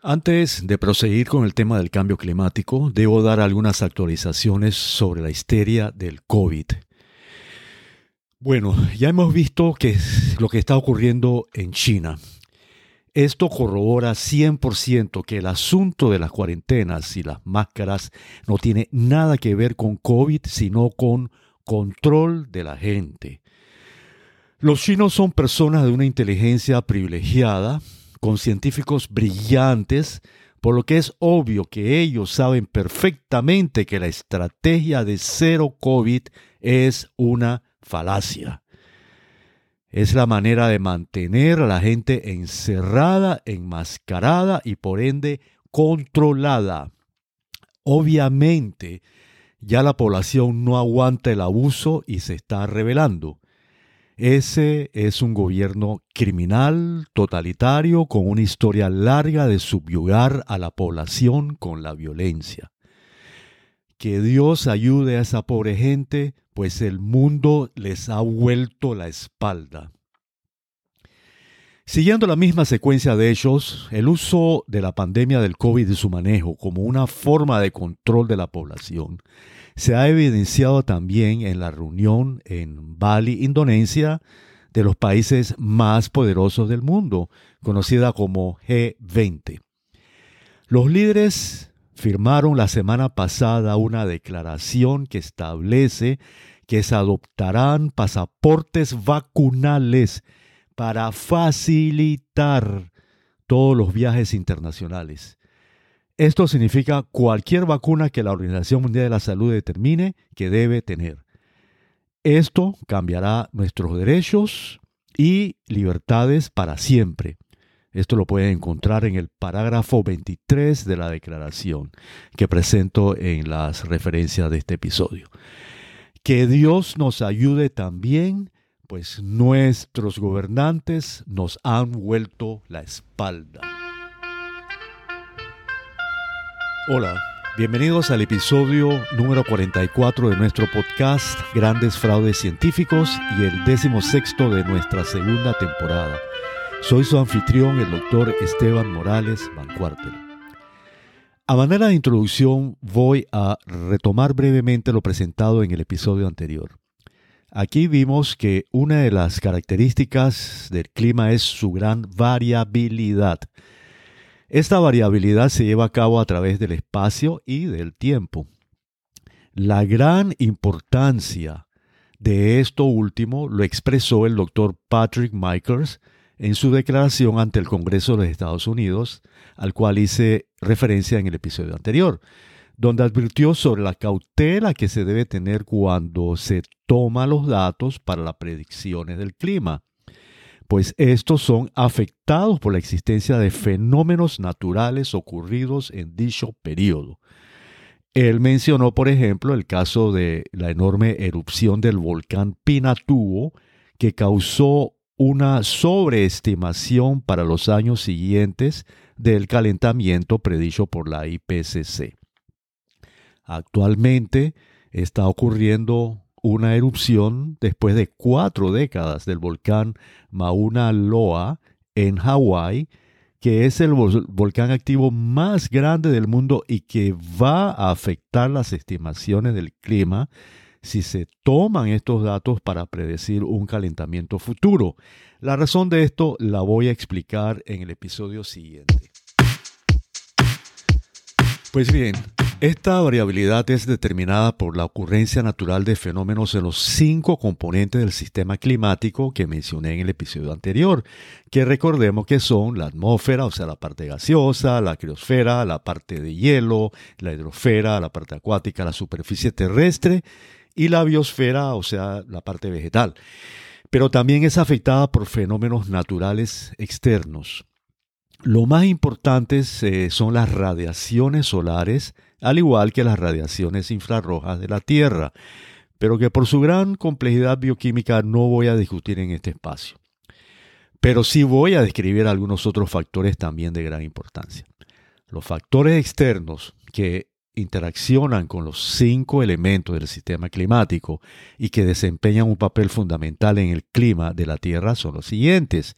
Antes de proseguir con el tema del cambio climático, debo dar algunas actualizaciones sobre la histeria del COVID. Bueno, ya hemos visto que lo que está ocurriendo en China. Esto corrobora 100% que el asunto de las cuarentenas y las máscaras no tiene nada que ver con COVID, sino con control de la gente. Los chinos son personas de una inteligencia privilegiada, con científicos brillantes, por lo que es obvio que ellos saben perfectamente que la estrategia de cero COVID es una falacia. Es la manera de mantener a la gente encerrada, enmascarada y por ende controlada. Obviamente, ya la población no aguanta el abuso y se está rebelando. Ese es un gobierno criminal, totalitario, con una historia larga de subyugar a la población con la violencia. Que Dios ayude a esa pobre gente, pues el mundo les ha vuelto la espalda. Siguiendo la misma secuencia de hechos, el uso de la pandemia del COVID y su manejo como una forma de control de la población se ha evidenciado también en la reunión en Bali, Indonesia, de los países más poderosos del mundo, conocida como G20. Los líderes firmaron la semana pasada una declaración que establece que se adoptarán pasaportes vacunales para facilitar todos los viajes internacionales. Esto significa cualquier vacuna que la Organización Mundial de la Salud determine que debe tener. Esto cambiará nuestros derechos y libertades para siempre. Esto lo pueden encontrar en el parágrafo 23 de la declaración que presento en las referencias de este episodio. Que Dios nos ayude también, pues nuestros gobernantes nos han vuelto la espalda. Hola, bienvenidos al episodio número 44 de nuestro podcast Grandes Fraudes Científicos y el décimo sexto de nuestra segunda temporada. Soy su anfitrión, el doctor Esteban Morales Bancuartel. A manera de introducción, voy a retomar brevemente lo presentado en el episodio anterior. Aquí vimos que una de las características del clima es su gran variabilidad esta variabilidad se lleva a cabo a través del espacio y del tiempo. La gran importancia de esto último lo expresó el doctor Patrick Michaels en su declaración ante el Congreso de los Estados Unidos, al cual hice referencia en el episodio anterior, donde advirtió sobre la cautela que se debe tener cuando se toma los datos para las predicciones del clima pues estos son afectados por la existencia de fenómenos naturales ocurridos en dicho periodo. Él mencionó, por ejemplo, el caso de la enorme erupción del volcán Pinatubo, que causó una sobreestimación para los años siguientes del calentamiento predicho por la IPCC. Actualmente está ocurriendo una erupción después de cuatro décadas del volcán Mauna Loa en Hawái, que es el volcán activo más grande del mundo y que va a afectar las estimaciones del clima si se toman estos datos para predecir un calentamiento futuro. La razón de esto la voy a explicar en el episodio siguiente. Pues bien, esta variabilidad es determinada por la ocurrencia natural de fenómenos en los cinco componentes del sistema climático que mencioné en el episodio anterior, que recordemos que son la atmósfera, o sea, la parte gaseosa, la criosfera, la parte de hielo, la hidrosfera, la parte acuática, la superficie terrestre y la biosfera, o sea, la parte vegetal. Pero también es afectada por fenómenos naturales externos. Lo más importantes eh, son las radiaciones solares, al igual que las radiaciones infrarrojas de la Tierra, pero que por su gran complejidad bioquímica no voy a discutir en este espacio. Pero sí voy a describir algunos otros factores también de gran importancia. Los factores externos que interaccionan con los cinco elementos del sistema climático y que desempeñan un papel fundamental en el clima de la Tierra son los siguientes.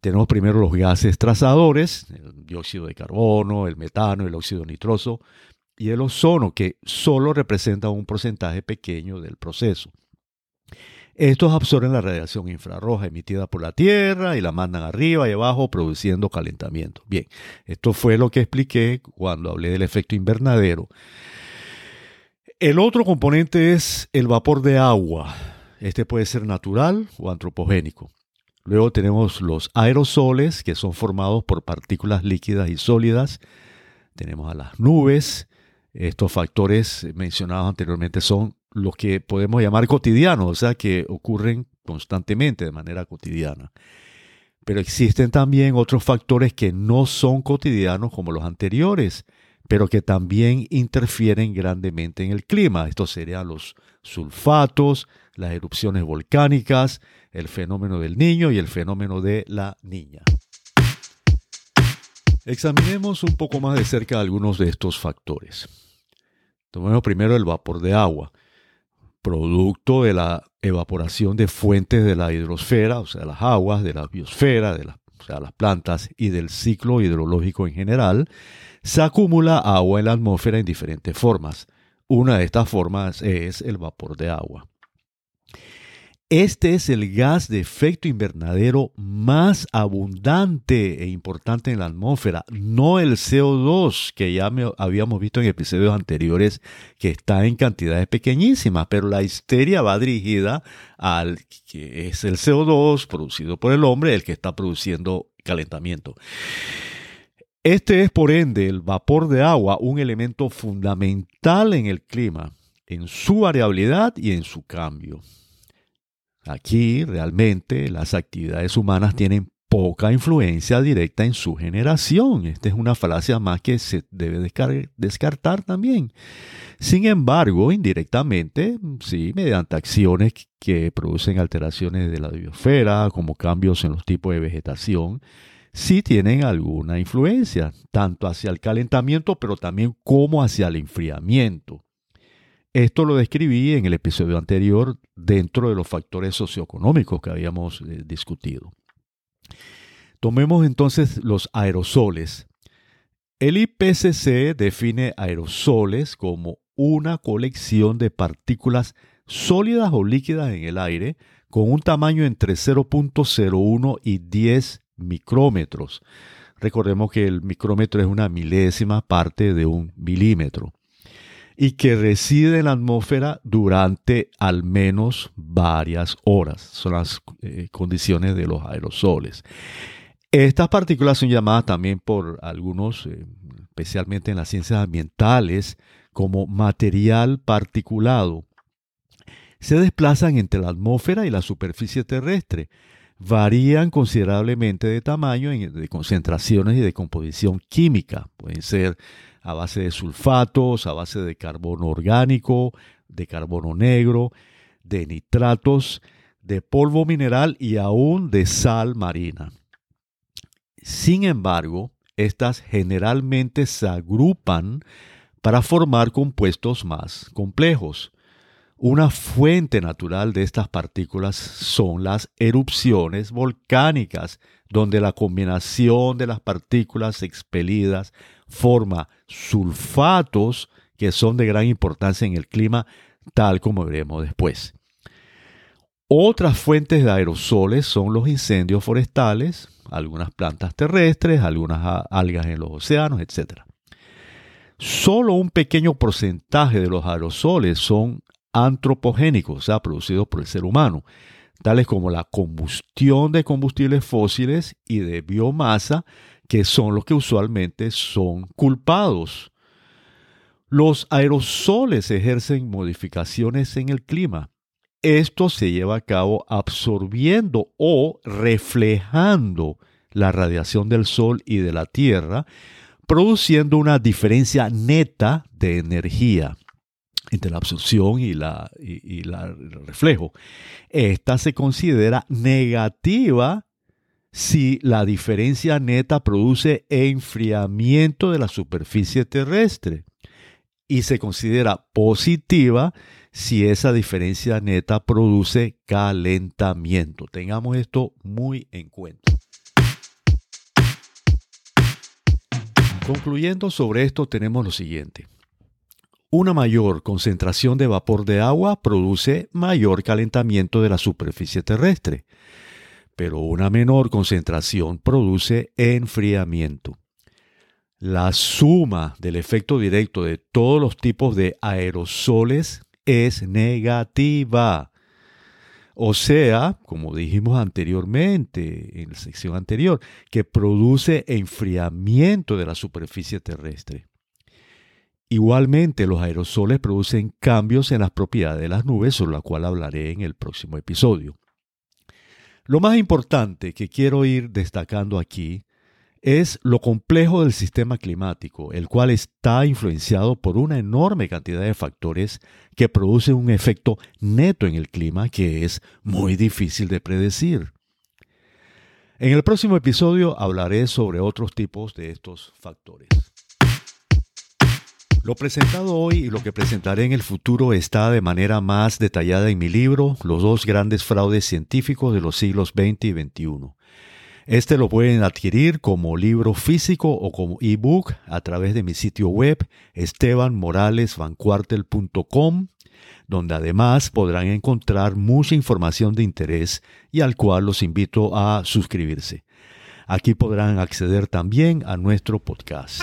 Tenemos primero los gases trazadores, el dióxido de carbono, el metano, el óxido nitroso y el ozono, que solo representan un porcentaje pequeño del proceso. Estos absorben la radiación infrarroja emitida por la Tierra y la mandan arriba y abajo produciendo calentamiento. Bien, esto fue lo que expliqué cuando hablé del efecto invernadero. El otro componente es el vapor de agua. Este puede ser natural o antropogénico. Luego tenemos los aerosoles, que son formados por partículas líquidas y sólidas. Tenemos a las nubes. Estos factores mencionados anteriormente son los que podemos llamar cotidianos, o sea, que ocurren constantemente de manera cotidiana. Pero existen también otros factores que no son cotidianos como los anteriores, pero que también interfieren grandemente en el clima. Estos serían los sulfatos, las erupciones volcánicas, el fenómeno del niño y el fenómeno de la niña. Examinemos un poco más de cerca algunos de estos factores. Tomemos primero el vapor de agua producto de la evaporación de fuentes de la hidrosfera, o sea, las aguas, de la biosfera, de o sea, las plantas y del ciclo hidrológico en general, se acumula agua en la atmósfera en diferentes formas. Una de estas formas es el vapor de agua. Este es el gas de efecto invernadero más abundante e importante en la atmósfera, no el CO2 que ya habíamos visto en episodios anteriores que está en cantidades pequeñísimas, pero la histeria va dirigida al que es el CO2 producido por el hombre, el que está produciendo calentamiento. Este es por ende el vapor de agua, un elemento fundamental en el clima, en su variabilidad y en su cambio. Aquí realmente las actividades humanas tienen poca influencia directa en su generación. Esta es una falacia más que se debe descartar también. Sin embargo, indirectamente, sí, mediante acciones que producen alteraciones de la biosfera, como cambios en los tipos de vegetación, sí tienen alguna influencia, tanto hacia el calentamiento, pero también como hacia el enfriamiento. Esto lo describí en el episodio anterior dentro de los factores socioeconómicos que habíamos eh, discutido. Tomemos entonces los aerosoles. El IPCC define aerosoles como una colección de partículas sólidas o líquidas en el aire con un tamaño entre 0.01 y 10 micrómetros. Recordemos que el micrómetro es una milésima parte de un milímetro y que reside en la atmósfera durante al menos varias horas. Son las eh, condiciones de los aerosoles. Estas partículas son llamadas también por algunos, eh, especialmente en las ciencias ambientales, como material particulado. Se desplazan entre la atmósfera y la superficie terrestre. Varían considerablemente de tamaño, de concentraciones y de composición química. Pueden ser a base de sulfatos, a base de carbono orgánico, de carbono negro, de nitratos, de polvo mineral y aún de sal marina. Sin embargo, estas generalmente se agrupan para formar compuestos más complejos. Una fuente natural de estas partículas son las erupciones volcánicas, donde la combinación de las partículas expelidas forma sulfatos que son de gran importancia en el clima, tal como veremos después. Otras fuentes de aerosoles son los incendios forestales, algunas plantas terrestres, algunas algas en los océanos, etc. Solo un pequeño porcentaje de los aerosoles son antropogénicos, o sea, producidos por el ser humano, tales como la combustión de combustibles fósiles y de biomasa, que son los que usualmente son culpados. Los aerosoles ejercen modificaciones en el clima. Esto se lleva a cabo absorbiendo o reflejando la radiación del Sol y de la Tierra, produciendo una diferencia neta de energía entre la absorción y, la, y, el reflejo. Esta se considera negativa si la diferencia neta produce enfriamiento de la superficie terrestre y se considera positiva si esa diferencia neta produce calentamiento. Tengamos esto muy en cuenta. Concluyendo sobre esto tenemos lo siguiente. Una mayor concentración de vapor de agua produce mayor calentamiento de la superficie terrestre pero una menor concentración produce enfriamiento. La suma del efecto directo de todos los tipos de aerosoles es negativa. O sea, como dijimos anteriormente, en la sección anterior, que produce enfriamiento de la superficie terrestre. Igualmente, los aerosoles producen cambios en las propiedades de las nubes, sobre la cual hablaré en el próximo episodio. Lo más importante que quiero ir destacando aquí es lo complejo del sistema climático, el cual está influenciado por una enorme cantidad de factores que producen un efecto neto en el clima que es muy difícil de predecir. En el próximo episodio hablaré sobre otros tipos de estos factores. Lo presentado hoy y lo que presentaré en el futuro está de manera más detallada en mi libro, Los dos grandes fraudes científicos de los siglos XX y XXI. Este lo pueden adquirir como libro físico o como ebook a través de mi sitio web estebanmoralesvancuartel.com, donde además podrán encontrar mucha información de interés y al cual los invito a suscribirse. Aquí podrán acceder también a nuestro podcast.